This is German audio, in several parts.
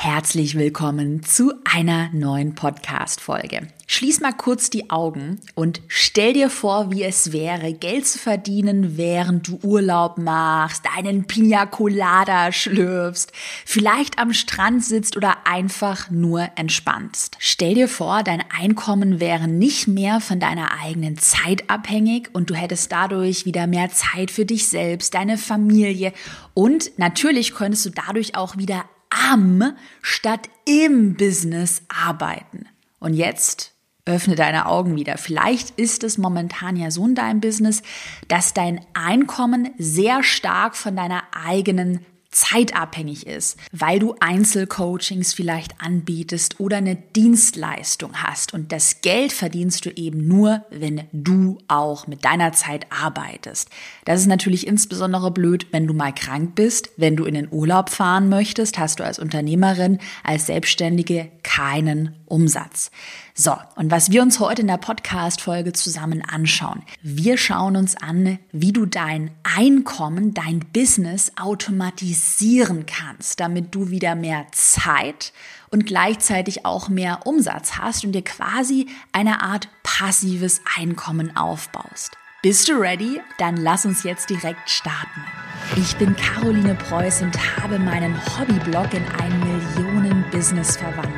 Herzlich willkommen zu einer neuen Podcast-Folge. Schließ mal kurz die Augen und stell dir vor, wie es wäre, Geld zu verdienen, während du Urlaub machst, einen Pina Colada schlürfst, vielleicht am Strand sitzt oder einfach nur entspannst. Stell dir vor, dein Einkommen wäre nicht mehr von deiner eigenen Zeit abhängig und du hättest dadurch wieder mehr Zeit für dich selbst, deine Familie und natürlich könntest du dadurch auch wieder am statt im Business arbeiten. Und jetzt öffne deine Augen wieder. Vielleicht ist es momentan ja so in deinem Business, dass dein Einkommen sehr stark von deiner eigenen zeitabhängig ist, weil du Einzelcoachings vielleicht anbietest oder eine Dienstleistung hast. Und das Geld verdienst du eben nur, wenn du auch mit deiner Zeit arbeitest. Das ist natürlich insbesondere blöd, wenn du mal krank bist, wenn du in den Urlaub fahren möchtest, hast du als Unternehmerin, als Selbstständige keinen Umsatz. So, und was wir uns heute in der Podcast-Folge zusammen anschauen. Wir schauen uns an, wie du dein Einkommen, dein Business automatisieren kannst, damit du wieder mehr Zeit und gleichzeitig auch mehr Umsatz hast und dir quasi eine Art passives Einkommen aufbaust. Bist du ready? Dann lass uns jetzt direkt starten. Ich bin Caroline Preuß und habe meinen Hobbyblog in ein Millionen-Business verwandelt.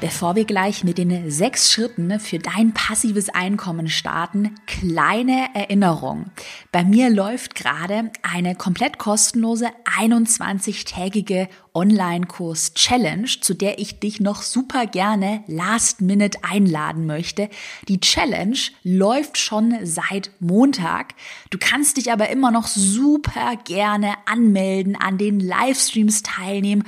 Bevor wir gleich mit den sechs Schritten für dein passives Einkommen starten, kleine Erinnerung. Bei mir läuft gerade eine komplett kostenlose 21-tägige Online-Kurs-Challenge, zu der ich dich noch super gerne last minute einladen möchte. Die Challenge läuft schon seit Montag. Du kannst dich aber immer noch super gerne anmelden, an den Livestreams teilnehmen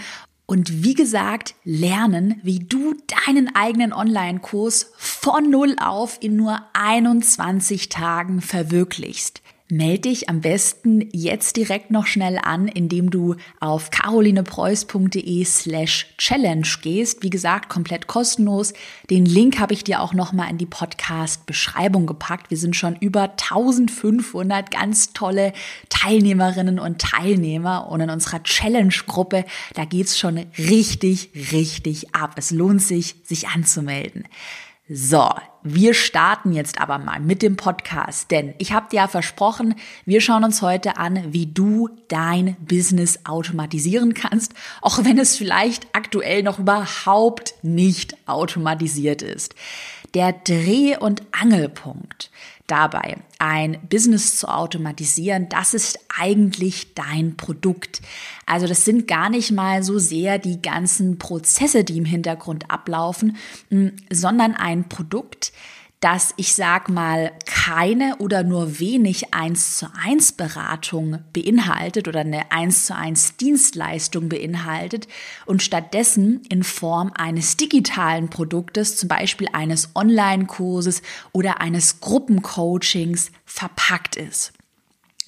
und wie gesagt, lernen, wie du deinen eigenen Online-Kurs von Null auf in nur 21 Tagen verwirklichst. Meld dich am besten jetzt direkt noch schnell an, indem du auf carolinepreuß.de slash challenge gehst. Wie gesagt, komplett kostenlos. Den Link habe ich dir auch nochmal in die Podcast-Beschreibung gepackt. Wir sind schon über 1500 ganz tolle Teilnehmerinnen und Teilnehmer und in unserer Challenge-Gruppe, da geht's schon richtig, richtig ab. Es lohnt sich, sich anzumelden. So, wir starten jetzt aber mal mit dem Podcast, denn ich habe dir ja versprochen, wir schauen uns heute an, wie du dein Business automatisieren kannst, auch wenn es vielleicht aktuell noch überhaupt nicht automatisiert ist. Der Dreh- und Angelpunkt dabei, ein Business zu automatisieren, das ist eigentlich dein Produkt. Also das sind gar nicht mal so sehr die ganzen Prozesse, die im Hintergrund ablaufen, sondern ein Produkt, dass ich sag mal keine oder nur wenig eins zu eins Beratung beinhaltet oder eine eins zu eins Dienstleistung beinhaltet und stattdessen in Form eines digitalen Produktes, zum Beispiel eines Online-Kurses oder eines Gruppencoachings verpackt ist.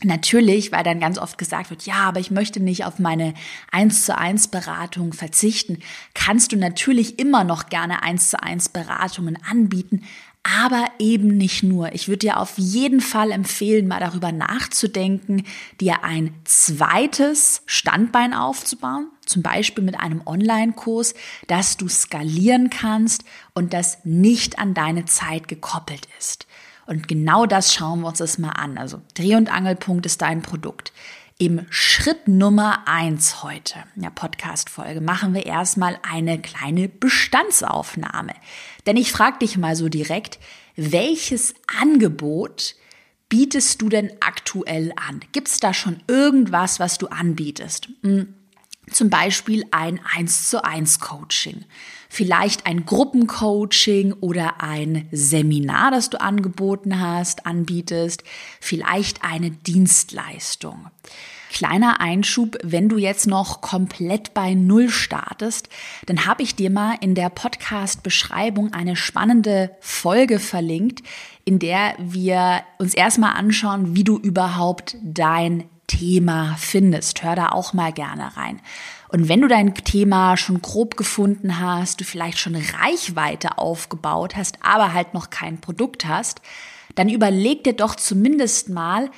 Natürlich, weil dann ganz oft gesagt wird, ja, aber ich möchte nicht auf meine 1 zu 1 Beratung verzichten, kannst du natürlich immer noch gerne 1 zu 1 Beratungen anbieten, aber eben nicht nur. Ich würde dir auf jeden Fall empfehlen, mal darüber nachzudenken, dir ein zweites Standbein aufzubauen, zum Beispiel mit einem Online-Kurs, dass du skalieren kannst und das nicht an deine Zeit gekoppelt ist. Und genau das schauen wir uns das mal an. Also Dreh- und Angelpunkt ist dein Produkt. Im Schritt Nummer eins heute in der Podcast-Folge machen wir erstmal eine kleine Bestandsaufnahme. Denn ich frage dich mal so direkt, welches Angebot bietest du denn aktuell an? Gibt es da schon irgendwas, was du anbietest? Hm, Zum Beispiel ein 1 zu 1 Coaching. Vielleicht ein Gruppencoaching oder ein Seminar, das du angeboten hast, anbietest. Vielleicht eine Dienstleistung. Kleiner Einschub, wenn du jetzt noch komplett bei Null startest, dann habe ich dir mal in der Podcast-Beschreibung eine spannende Folge verlinkt, in der wir uns erstmal anschauen, wie du überhaupt dein Thema findest. Hör da auch mal gerne rein. Und wenn du dein Thema schon grob gefunden hast, du vielleicht schon Reichweite aufgebaut hast, aber halt noch kein Produkt hast, dann überleg dir doch zumindest mal,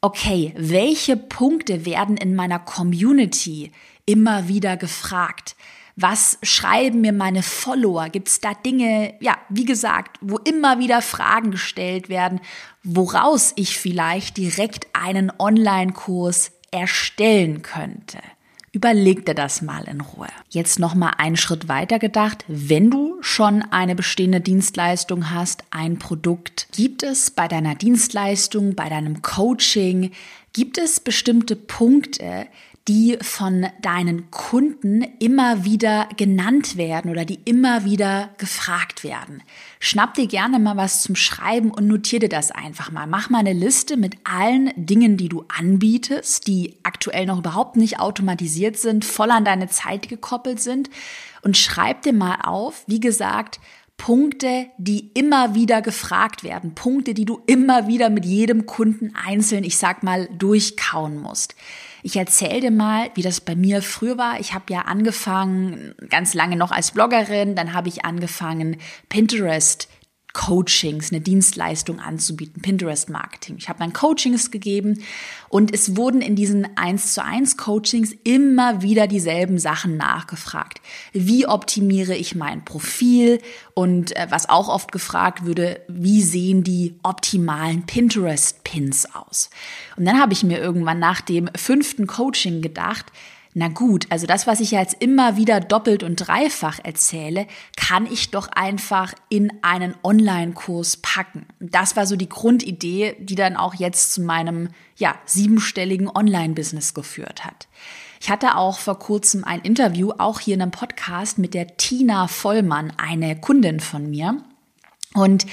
okay, welche Punkte werden in meiner Community immer wieder gefragt? Was schreiben mir meine Follower? Gibt es da Dinge, ja, wie gesagt, wo immer wieder Fragen gestellt werden, woraus ich vielleicht direkt einen Online-Kurs erstellen könnte? Überleg dir das mal in Ruhe. Jetzt noch mal einen Schritt weiter gedacht. Wenn du schon eine bestehende Dienstleistung hast, ein Produkt, gibt es bei deiner Dienstleistung, bei deinem Coaching, gibt es bestimmte Punkte, die von deinen Kunden immer wieder genannt werden oder die immer wieder gefragt werden. Schnapp dir gerne mal was zum Schreiben und notier dir das einfach mal. Mach mal eine Liste mit allen Dingen, die du anbietest, die aktuell noch überhaupt nicht automatisiert sind, voll an deine Zeit gekoppelt sind und schreib dir mal auf, wie gesagt, Punkte, die immer wieder gefragt werden, Punkte, die du immer wieder mit jedem Kunden einzeln, ich sag mal, durchkauen musst. Ich erzähle dir mal, wie das bei mir früher war. Ich habe ja angefangen, ganz lange noch als Bloggerin, dann habe ich angefangen, Pinterest Coachings, eine Dienstleistung anzubieten, Pinterest Marketing. Ich habe dann Coachings gegeben und es wurden in diesen 1 zu 1 Coachings immer wieder dieselben Sachen nachgefragt. Wie optimiere ich mein Profil und äh, was auch oft gefragt würde, wie sehen die optimalen Pinterest Pins aus? Und dann habe ich mir irgendwann nach dem fünften Coaching gedacht, na gut, also das, was ich jetzt immer wieder doppelt und dreifach erzähle, kann ich doch einfach in einen Online-Kurs packen. Das war so die Grundidee, die dann auch jetzt zu meinem, ja, siebenstelligen Online-Business geführt hat. Ich hatte auch vor kurzem ein Interview, auch hier in einem Podcast mit der Tina Vollmann, eine Kundin von mir. Und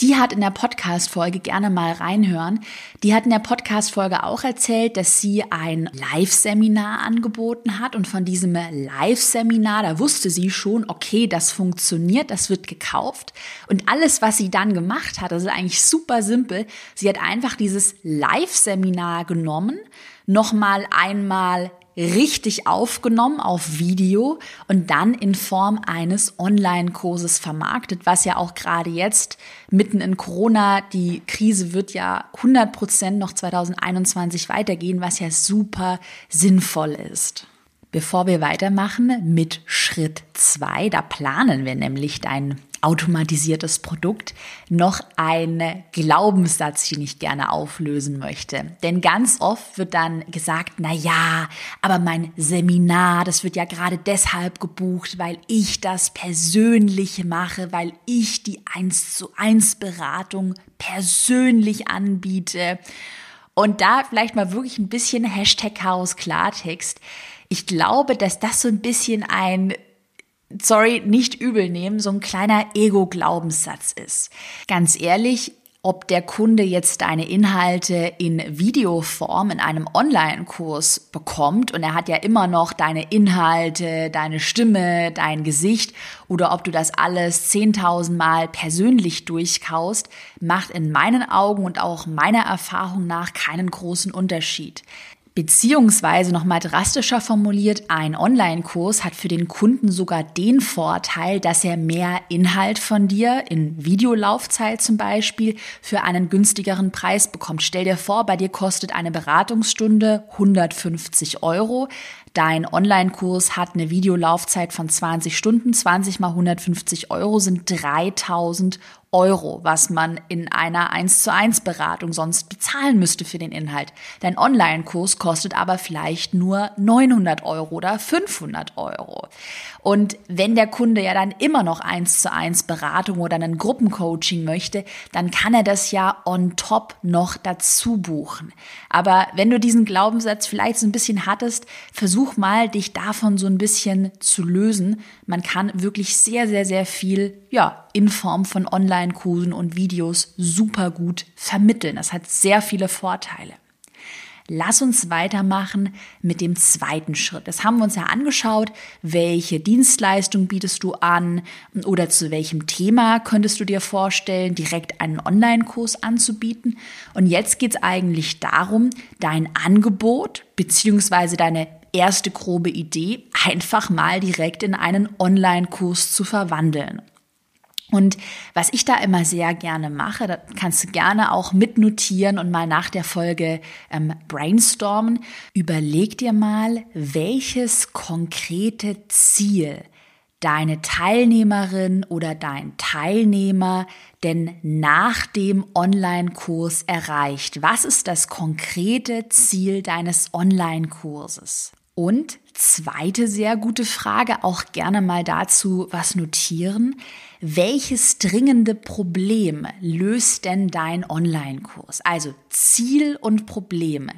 die hat in der Podcast-Folge gerne mal reinhören. Die hat in der Podcast-Folge auch erzählt, dass sie ein Live-Seminar angeboten hat. Und von diesem Live-Seminar, da wusste sie schon, okay, das funktioniert, das wird gekauft. Und alles, was sie dann gemacht hat, das ist eigentlich super simpel. Sie hat einfach dieses Live-Seminar genommen, nochmal einmal richtig aufgenommen auf Video und dann in Form eines Online-Kurses vermarktet, was ja auch gerade jetzt mitten in Corona, die Krise wird ja 100 Prozent noch 2021 weitergehen, was ja super sinnvoll ist. Bevor wir weitermachen mit Schritt zwei, da planen wir nämlich dein automatisiertes Produkt, noch ein Glaubenssatz, den ich gerne auflösen möchte. Denn ganz oft wird dann gesagt, na ja, aber mein Seminar, das wird ja gerade deshalb gebucht, weil ich das persönlich mache, weil ich die 1 zu 1 Beratung persönlich anbiete. Und da vielleicht mal wirklich ein bisschen Hashtag Chaos Klartext. Ich glaube, dass das so ein bisschen ein sorry, nicht übel nehmen, so ein kleiner Ego-Glaubenssatz ist. Ganz ehrlich, ob der Kunde jetzt deine Inhalte in Videoform in einem Online-Kurs bekommt und er hat ja immer noch deine Inhalte, deine Stimme, dein Gesicht oder ob du das alles 10.000 Mal persönlich durchkaust, macht in meinen Augen und auch meiner Erfahrung nach keinen großen Unterschied. Beziehungsweise nochmal drastischer formuliert, ein Online-Kurs hat für den Kunden sogar den Vorteil, dass er mehr Inhalt von dir in Videolaufzeit zum Beispiel für einen günstigeren Preis bekommt. Stell dir vor, bei dir kostet eine Beratungsstunde 150 Euro. Dein Online-Kurs hat eine Videolaufzeit von 20 Stunden. 20 mal 150 Euro sind 3000 Euro, was man in einer 1 zu 1 Beratung sonst bezahlen müsste für den Inhalt. Dein Online-Kurs kostet aber vielleicht nur 900 Euro oder 500 Euro. Und wenn der Kunde ja dann immer noch 1 zu 1 Beratung oder ein Gruppencoaching möchte, dann kann er das ja on top noch dazu buchen. Aber wenn du diesen Glaubenssatz vielleicht so ein bisschen hattest, versuch mal, dich davon so ein bisschen zu lösen. Man kann wirklich sehr, sehr, sehr viel, ja, in Form von Online-Kursen und Videos super gut vermitteln. Das hat sehr viele Vorteile. Lass uns weitermachen mit dem zweiten Schritt. Das haben wir uns ja angeschaut. Welche Dienstleistung bietest du an oder zu welchem Thema könntest du dir vorstellen, direkt einen Online-Kurs anzubieten? Und jetzt geht es eigentlich darum, dein Angebot beziehungsweise deine erste grobe Idee einfach mal direkt in einen Online-Kurs zu verwandeln. Und was ich da immer sehr gerne mache, da kannst du gerne auch mitnotieren und mal nach der Folge ähm, brainstormen. Überleg dir mal, welches konkrete Ziel deine Teilnehmerin oder dein Teilnehmer denn nach dem Online-Kurs erreicht. Was ist das konkrete Ziel deines Online-Kurses? Und zweite sehr gute Frage, auch gerne mal dazu was notieren. Welches dringende Problem löst denn dein Online-Kurs? Also Ziel und Probleme.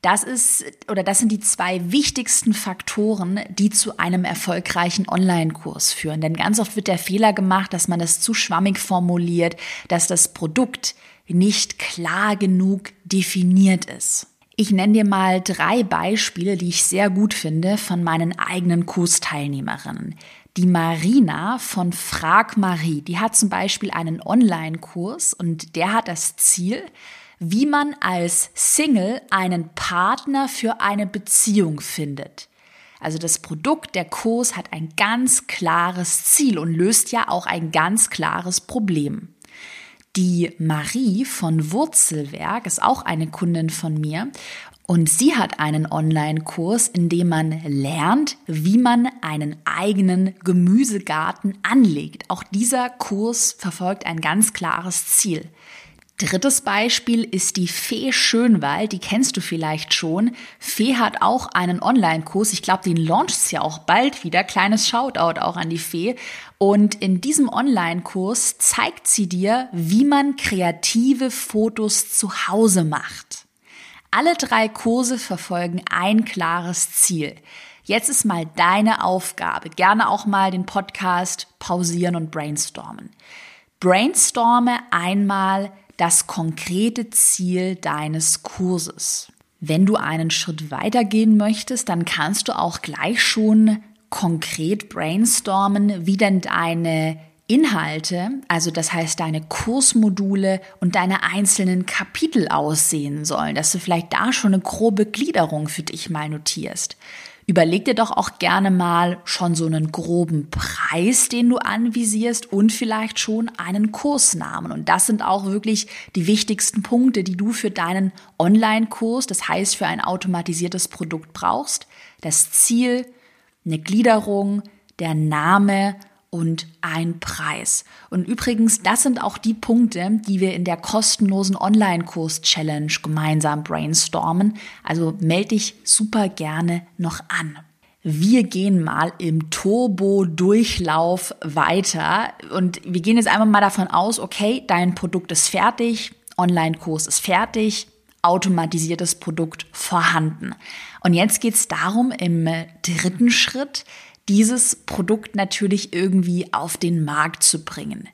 Das ist oder das sind die zwei wichtigsten Faktoren, die zu einem erfolgreichen Online-Kurs führen. Denn ganz oft wird der Fehler gemacht, dass man das zu schwammig formuliert, dass das Produkt nicht klar genug definiert ist. Ich nenne dir mal drei Beispiele, die ich sehr gut finde von meinen eigenen Kursteilnehmerinnen. Die Marina von Frag Marie, die hat zum Beispiel einen Online-Kurs und der hat das Ziel, wie man als Single einen Partner für eine Beziehung findet. Also das Produkt, der Kurs hat ein ganz klares Ziel und löst ja auch ein ganz klares Problem. Die Marie von Wurzelwerk ist auch eine Kundin von mir und sie hat einen Online-Kurs, in dem man lernt, wie man einen eigenen Gemüsegarten anlegt. Auch dieser Kurs verfolgt ein ganz klares Ziel. Drittes Beispiel ist die Fee Schönwald, die kennst du vielleicht schon. Fee hat auch einen Online-Kurs, ich glaube, den launcht es ja auch bald wieder. Kleines Shoutout auch an die Fee. Und in diesem Online-Kurs zeigt sie dir, wie man kreative Fotos zu Hause macht. Alle drei Kurse verfolgen ein klares Ziel. Jetzt ist mal deine Aufgabe. Gerne auch mal den Podcast pausieren und brainstormen. Brainstorme einmal das konkrete Ziel deines Kurses. Wenn du einen Schritt weitergehen möchtest, dann kannst du auch gleich schon konkret brainstormen, wie denn deine Inhalte, also das heißt deine Kursmodule und deine einzelnen Kapitel aussehen sollen, dass du vielleicht da schon eine grobe Gliederung für dich mal notierst. Überleg dir doch auch gerne mal schon so einen groben Preis, den du anvisierst und vielleicht schon einen Kursnamen. Und das sind auch wirklich die wichtigsten Punkte, die du für deinen Online-Kurs, das heißt für ein automatisiertes Produkt brauchst. Das Ziel, eine Gliederung, der Name und ein Preis. Und übrigens, das sind auch die Punkte, die wir in der kostenlosen Online-Kurs-Challenge gemeinsam brainstormen. Also melde dich super gerne noch an. Wir gehen mal im Turbo-Durchlauf weiter und wir gehen jetzt einfach mal davon aus, okay, dein Produkt ist fertig, Online-Kurs ist fertig, automatisiertes Produkt vorhanden. Und jetzt geht es darum, im dritten Schritt dieses Produkt natürlich irgendwie auf den Markt zu bringen.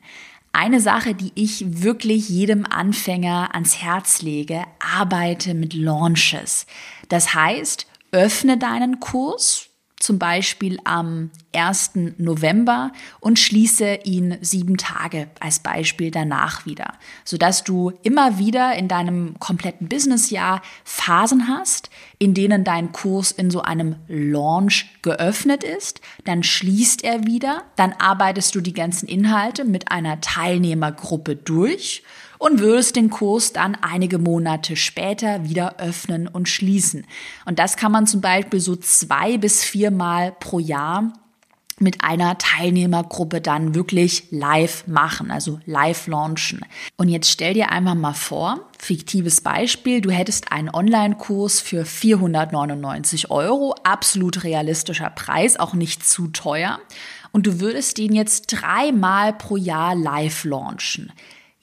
Eine Sache, die ich wirklich jedem Anfänger ans Herz lege, arbeite mit Launches. Das heißt, öffne deinen Kurs, zum Beispiel am 1. November und schließe ihn sieben Tage als Beispiel danach wieder, sodass du immer wieder in deinem kompletten Businessjahr Phasen hast, in denen dein Kurs in so einem Launch geöffnet ist, dann schließt er wieder, dann arbeitest du die ganzen Inhalte mit einer Teilnehmergruppe durch und würdest den Kurs dann einige Monate später wieder öffnen und schließen. Und das kann man zum Beispiel so zwei bis viermal pro Jahr mit einer Teilnehmergruppe dann wirklich live machen, also live launchen. Und jetzt stell dir einfach mal vor, fiktives Beispiel, du hättest einen Online-Kurs für 499 Euro, absolut realistischer Preis, auch nicht zu teuer. Und du würdest den jetzt dreimal pro Jahr live launchen.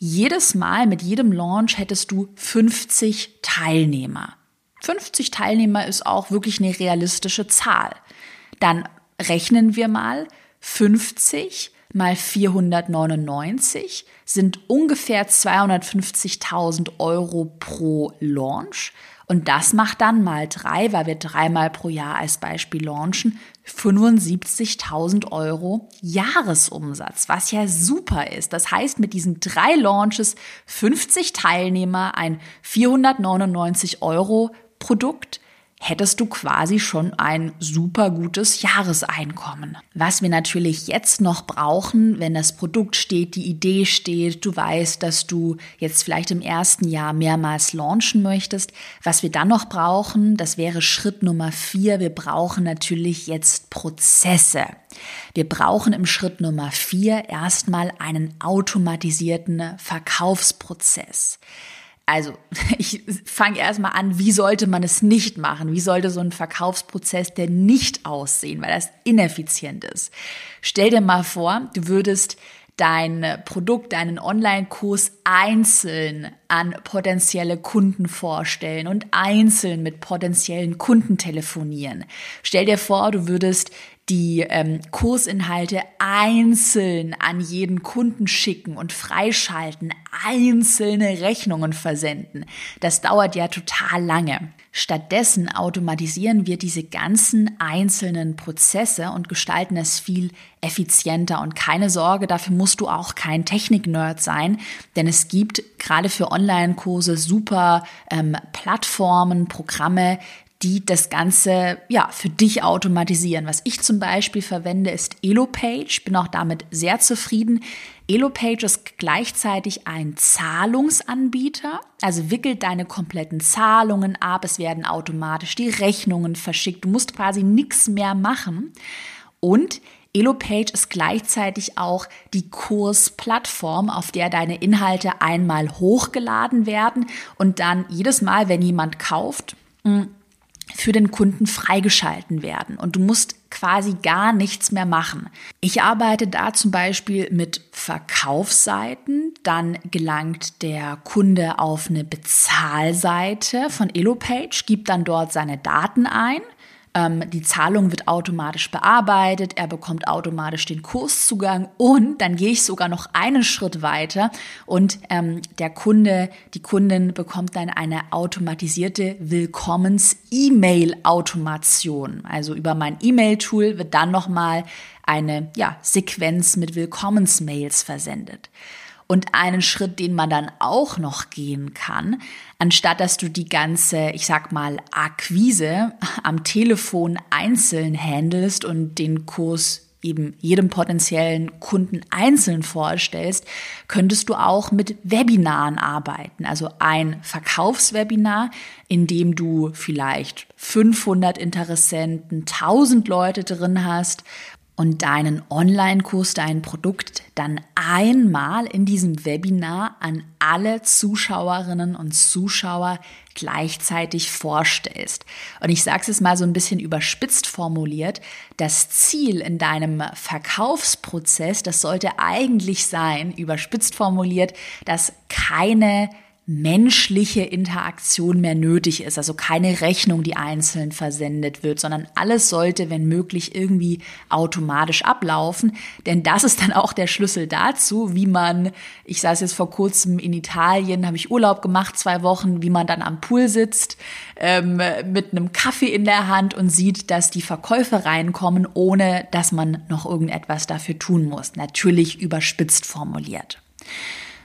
Jedes Mal mit jedem Launch hättest du 50 Teilnehmer. 50 Teilnehmer ist auch wirklich eine realistische Zahl. Dann rechnen wir mal 50 mal 499 sind ungefähr 250.000 Euro pro Launch. Und das macht dann mal drei, weil wir dreimal pro Jahr als Beispiel launchen, 75.000 Euro Jahresumsatz, was ja super ist. Das heißt, mit diesen drei Launches 50 Teilnehmer, ein 499 Euro Produkt, hättest du quasi schon ein super gutes Jahreseinkommen. Was wir natürlich jetzt noch brauchen, wenn das Produkt steht, die Idee steht, du weißt, dass du jetzt vielleicht im ersten Jahr mehrmals launchen möchtest, was wir dann noch brauchen, das wäre Schritt Nummer vier, wir brauchen natürlich jetzt Prozesse. Wir brauchen im Schritt Nummer vier erstmal einen automatisierten Verkaufsprozess. Also, ich fange erstmal an, wie sollte man es nicht machen? Wie sollte so ein Verkaufsprozess denn nicht aussehen, weil das ineffizient ist? Stell dir mal vor, du würdest dein Produkt, deinen Online-Kurs einzeln an potenzielle Kunden vorstellen und einzeln mit potenziellen Kunden telefonieren. Stell dir vor, du würdest die ähm, Kursinhalte einzeln an jeden Kunden schicken und freischalten, einzelne Rechnungen versenden. Das dauert ja total lange. Stattdessen automatisieren wir diese ganzen einzelnen Prozesse und gestalten es viel effizienter. Und keine Sorge, dafür musst du auch kein Technik-Nerd sein, denn es gibt gerade für Online-Kurse super ähm, Plattformen, Programme, die das Ganze ja für dich automatisieren. Was ich zum Beispiel verwende, ist Elopage. Bin auch damit sehr zufrieden. Elopage ist gleichzeitig ein Zahlungsanbieter, also wickelt deine kompletten Zahlungen ab. Es werden automatisch die Rechnungen verschickt. Du musst quasi nichts mehr machen. Und Elopage ist gleichzeitig auch die Kursplattform, auf der deine Inhalte einmal hochgeladen werden und dann jedes Mal, wenn jemand kauft, hm, für den Kunden freigeschalten werden und du musst quasi gar nichts mehr machen. Ich arbeite da zum Beispiel mit Verkaufsseiten, dann gelangt der Kunde auf eine Bezahlseite von Elopage, gibt dann dort seine Daten ein ähm, die Zahlung wird automatisch bearbeitet, er bekommt automatisch den Kurszugang und dann gehe ich sogar noch einen Schritt weiter und ähm, der Kunde, die Kundin bekommt dann eine automatisierte Willkommens-E-Mail-Automation. Also über mein E-Mail-Tool wird dann nochmal eine ja, Sequenz mit Willkommensmails versendet. Und einen Schritt, den man dann auch noch gehen kann, anstatt dass du die ganze, ich sag mal, Akquise am Telefon einzeln handelst und den Kurs eben jedem potenziellen Kunden einzeln vorstellst, könntest du auch mit Webinaren arbeiten. Also ein Verkaufswebinar, in dem du vielleicht 500 Interessenten, 1000 Leute drin hast und deinen Online-Kurs, dein Produkt dann einmal in diesem Webinar an alle Zuschauerinnen und Zuschauer gleichzeitig vorstellst. Und ich sage es mal so ein bisschen überspitzt formuliert, das Ziel in deinem Verkaufsprozess, das sollte eigentlich sein, überspitzt formuliert, dass keine menschliche Interaktion mehr nötig ist. Also keine Rechnung, die einzeln versendet wird, sondern alles sollte, wenn möglich, irgendwie automatisch ablaufen. Denn das ist dann auch der Schlüssel dazu, wie man, ich saß jetzt vor kurzem in Italien, habe ich Urlaub gemacht, zwei Wochen, wie man dann am Pool sitzt, ähm, mit einem Kaffee in der Hand und sieht, dass die Verkäufe reinkommen, ohne dass man noch irgendetwas dafür tun muss. Natürlich überspitzt formuliert.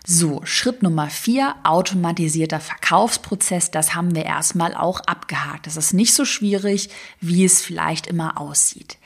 So, Schritt Nummer vier, automatisierter Verkaufsprozess. Das haben wir erstmal auch abgehakt. Das ist nicht so schwierig, wie es vielleicht immer aussieht.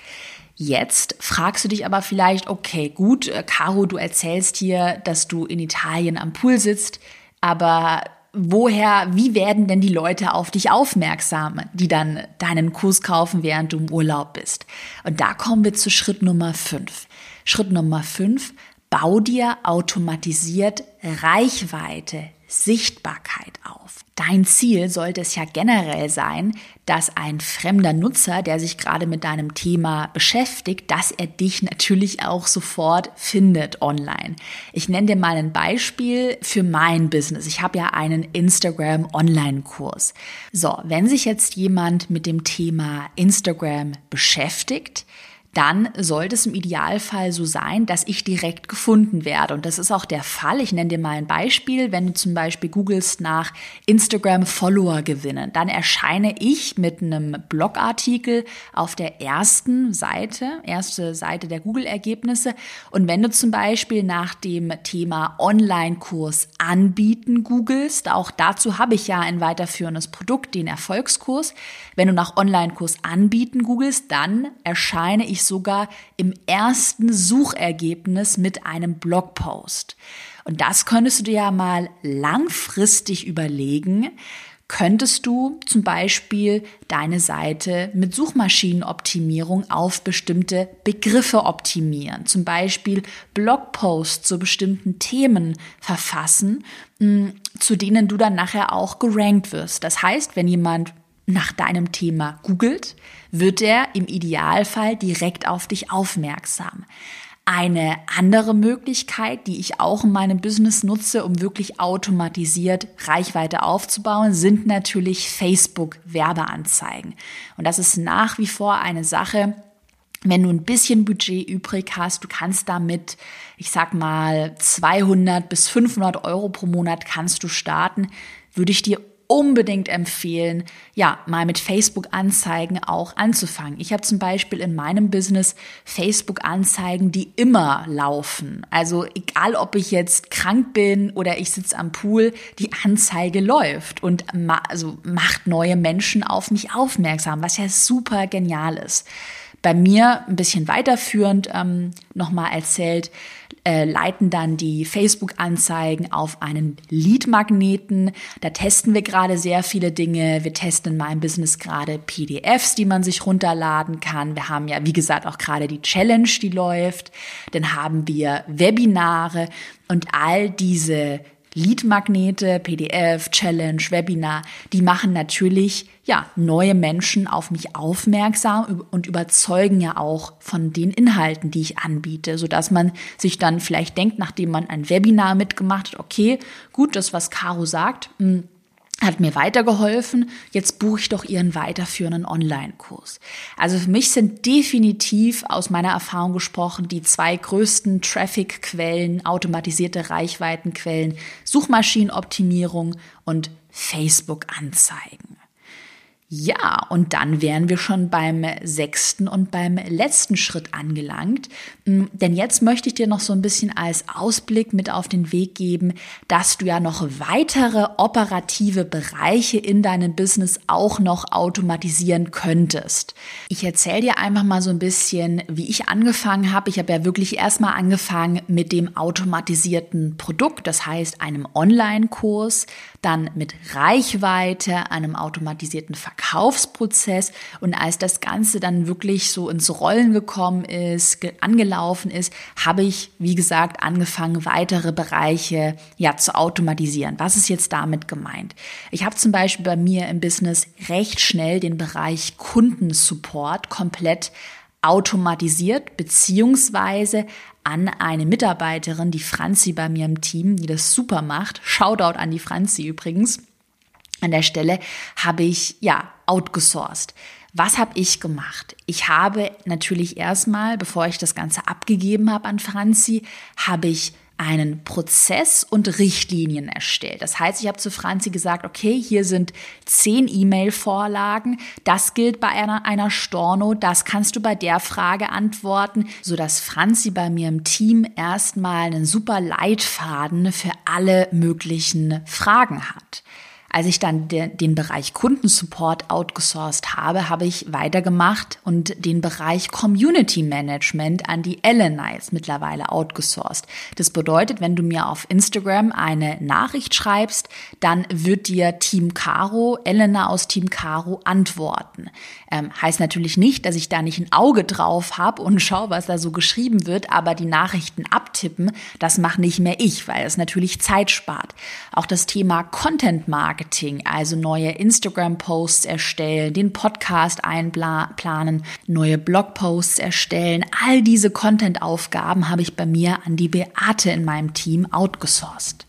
Jetzt fragst du dich aber vielleicht, okay, gut, äh, Caro, du erzählst hier, dass du in Italien am Pool sitzt, aber woher, wie werden denn die Leute auf dich aufmerksam, die dann deinen Kurs kaufen, während du im Urlaub bist? Und da kommen wir zu Schritt Nummer fünf. Schritt Nummer fünf, bau dir automatisiert Reichweite, Sichtbarkeit auf. Dein Ziel sollte es ja generell sein, dass ein fremder Nutzer, der sich gerade mit deinem Thema beschäftigt, dass er dich natürlich auch sofort findet online. Ich nenne dir mal ein Beispiel für mein Business. Ich habe ja einen Instagram Online-Kurs. So, wenn sich jetzt jemand mit dem Thema Instagram beschäftigt, dann sollte es im Idealfall so sein, dass ich direkt gefunden werde. Und das ist auch der Fall. Ich nenne dir mal ein Beispiel. Wenn du zum Beispiel googelst nach Instagram Follower gewinnen, dann erscheine ich mit einem Blogartikel auf der ersten Seite, erste Seite der Google-Ergebnisse. Und wenn du zum Beispiel nach dem Thema Online-Kurs anbieten googelst, auch dazu habe ich ja ein weiterführendes Produkt, den Erfolgskurs. Wenn du nach Online-Kurs anbieten googelst, dann erscheine ich sogar im ersten Suchergebnis mit einem Blogpost. Und das könntest du dir ja mal langfristig überlegen. Könntest du zum Beispiel deine Seite mit Suchmaschinenoptimierung auf bestimmte Begriffe optimieren, zum Beispiel Blogposts zu bestimmten Themen verfassen, hm, zu denen du dann nachher auch gerankt wirst. Das heißt, wenn jemand nach deinem Thema googelt, wird er im Idealfall direkt auf dich aufmerksam. Eine andere Möglichkeit, die ich auch in meinem Business nutze, um wirklich automatisiert Reichweite aufzubauen, sind natürlich Facebook-Werbeanzeigen. Und das ist nach wie vor eine Sache, wenn du ein bisschen Budget übrig hast, du kannst damit, ich sag mal, 200 bis 500 Euro pro Monat kannst du starten, würde ich dir unbedingt empfehlen, ja, mal mit Facebook-Anzeigen auch anzufangen. Ich habe zum Beispiel in meinem Business Facebook-Anzeigen, die immer laufen. Also egal, ob ich jetzt krank bin oder ich sitze am Pool, die Anzeige läuft und ma also macht neue Menschen auf mich aufmerksam, was ja super genial ist. Bei mir ein bisschen weiterführend ähm, nochmal erzählt, äh, leiten dann die Facebook-Anzeigen auf einen Lead-Magneten. Da testen wir gerade sehr viele Dinge. Wir testen in meinem Business gerade PDFs, die man sich runterladen kann. Wir haben ja, wie gesagt, auch gerade die Challenge, die läuft. Dann haben wir Webinare und all diese Leadmagnete, PDF, Challenge, Webinar, die machen natürlich ja neue Menschen auf mich aufmerksam und überzeugen ja auch von den Inhalten, die ich anbiete, so dass man sich dann vielleicht denkt, nachdem man ein Webinar mitgemacht hat, okay, gut, das was Caro sagt, mh, hm, hat mir weitergeholfen. Jetzt buche ich doch ihren weiterführenden Online-Kurs. Also für mich sind definitiv aus meiner Erfahrung gesprochen die zwei größten Traffic-Quellen, automatisierte Reichweitenquellen, Suchmaschinenoptimierung und Facebook-Anzeigen. Ja, und dann wären wir schon beim sechsten und beim letzten Schritt angelangt. Mm, denn jetzt möchte ich dir noch so ein bisschen als Ausblick mit auf den Weg geben, dass du ja noch weitere operative Bereiche in deinem Business auch noch automatisieren könntest. Ich erzähle dir einfach mal so ein bisschen, wie ich angefangen habe. Ich habe ja wirklich erstmal angefangen mit dem automatisierten Produkt, das heißt einem Online-Kurs, dann mit Reichweite, einem automatisierten Verkaufsprozess. Und als das Ganze dann wirklich so ins Rollen gekommen ist, angelaufen ist, habe ich, wie gesagt, angefangen, weitere Bereiche ja zu automatisieren. Was ist jetzt damit gemeint? Ich habe zum Beispiel bei mir im Business recht schnell den Bereich Kundensupport komplett automatisiert beziehungsweise an eine Mitarbeiterin, die Franzi bei mir im Team, die das super macht. Shoutout an die Franzi übrigens. An der Stelle habe ich ja outgesourced. Was habe ich gemacht? Ich habe natürlich erstmal, bevor ich das Ganze abgegeben habe an Franzi, habe ich einen Prozess und Richtlinien erstellt. Das heißt, ich habe zu Franzi gesagt, okay, hier sind zehn E-Mail-Vorlagen, das gilt bei einer, einer Storno, das kannst du bei der Frage antworten, sodass Franzi bei mir im Team erstmal einen super Leitfaden für alle möglichen Fragen hat. Als ich dann de, den Bereich Kundensupport outgesourced habe, habe ich weitergemacht und den Bereich Community Management an die Elena jetzt mittlerweile outgesourced. Das bedeutet, wenn du mir auf Instagram eine Nachricht schreibst, dann wird dir Team Caro, Elena aus Team Caro antworten. Ähm, heißt natürlich nicht, dass ich da nicht ein Auge drauf habe und schaue, was da so geschrieben wird, aber die Nachrichten abtippen, das mache nicht mehr ich, weil es natürlich Zeit spart. Auch das Thema Content Marketing, also neue Instagram-Posts erstellen, den Podcast einplanen, neue Blogposts erstellen, all diese Content-Aufgaben habe ich bei mir an die Beate in meinem Team outgesourced.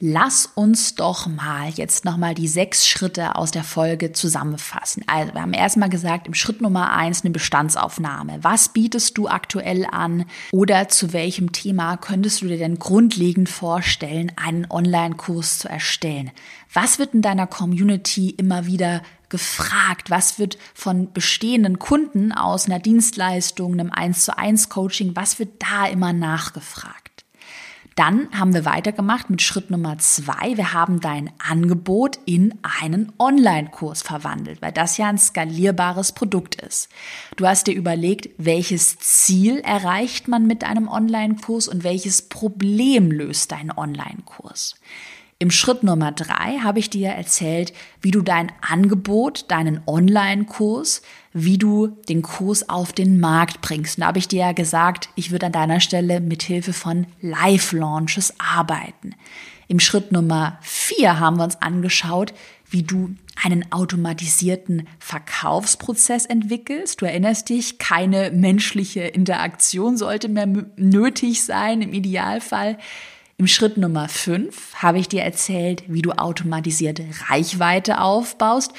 Lass uns doch mal jetzt nochmal die sechs Schritte aus der Folge zusammenfassen. Also, wir haben erstmal gesagt, im Schritt Nummer eins eine Bestandsaufnahme. Was bietest du aktuell an oder zu welchem Thema könntest du dir denn grundlegend vorstellen, einen Online-Kurs zu erstellen? Was wird in deiner Community immer wieder gefragt? Was wird von bestehenden Kunden aus einer Dienstleistung, einem 1 zu 1 Coaching, was wird da immer nachgefragt? Dann haben wir weitergemacht mit Schritt Nummer zwei. Wir haben dein Angebot in einen Online-Kurs verwandelt, weil das ja ein skalierbares Produkt ist. Du hast dir überlegt, welches Ziel erreicht man mit einem Online-Kurs und welches Problem löst dein Online-Kurs. Im Schritt Nummer drei habe ich dir erzählt, wie du dein Angebot, deinen Online-Kurs, wie du den Kurs auf den Markt bringst. Und da habe ich dir ja gesagt, ich würde an deiner Stelle mit Hilfe von Live-Launches arbeiten. Im Schritt Nummer vier haben wir uns angeschaut, wie du einen automatisierten Verkaufsprozess entwickelst. Du erinnerst dich, keine menschliche Interaktion sollte mehr nötig sein im Idealfall. Im Schritt Nummer 5 habe ich dir erzählt, wie du automatisierte Reichweite aufbaust.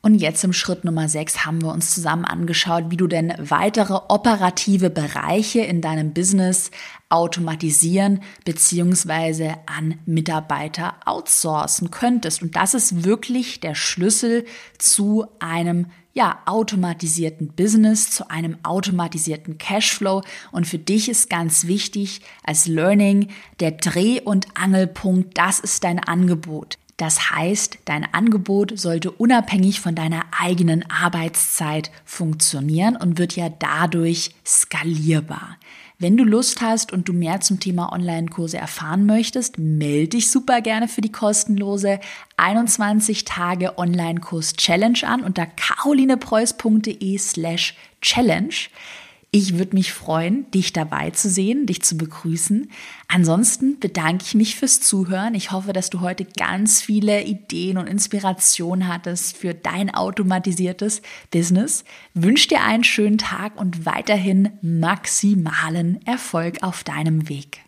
Und jetzt im Schritt Nummer 6 haben wir uns zusammen angeschaut, wie du denn weitere operative Bereiche in deinem Business automatisieren bzw. an Mitarbeiter outsourcen könntest. Und das ist wirklich der Schlüssel zu einem ja, automatisierten Business, zu einem automatisierten Cashflow. Und für dich ist ganz wichtig als Learning der Dreh- und Angelpunkt, das ist dein Angebot. Das heißt, dein Angebot sollte unabhängig von deiner eigenen Arbeitszeit funktionieren und wird ja dadurch skalierbar. Wenn du Lust hast und du mehr zum Thema Online-Kurse erfahren möchtest, melde dich super gerne für die kostenlose 21 Tage Online-Kurs Challenge an unter carolinepreuß.de slash challenge. Ich würde mich freuen, dich dabei zu sehen, dich zu begrüßen. Ansonsten bedanke ich mich fürs Zuhören. Ich hoffe, dass du heute ganz viele Ideen und Inspirationen hattest für dein automatisiertes Business. Wünsche dir einen schönen Tag und weiterhin maximalen Erfolg auf deinem Weg.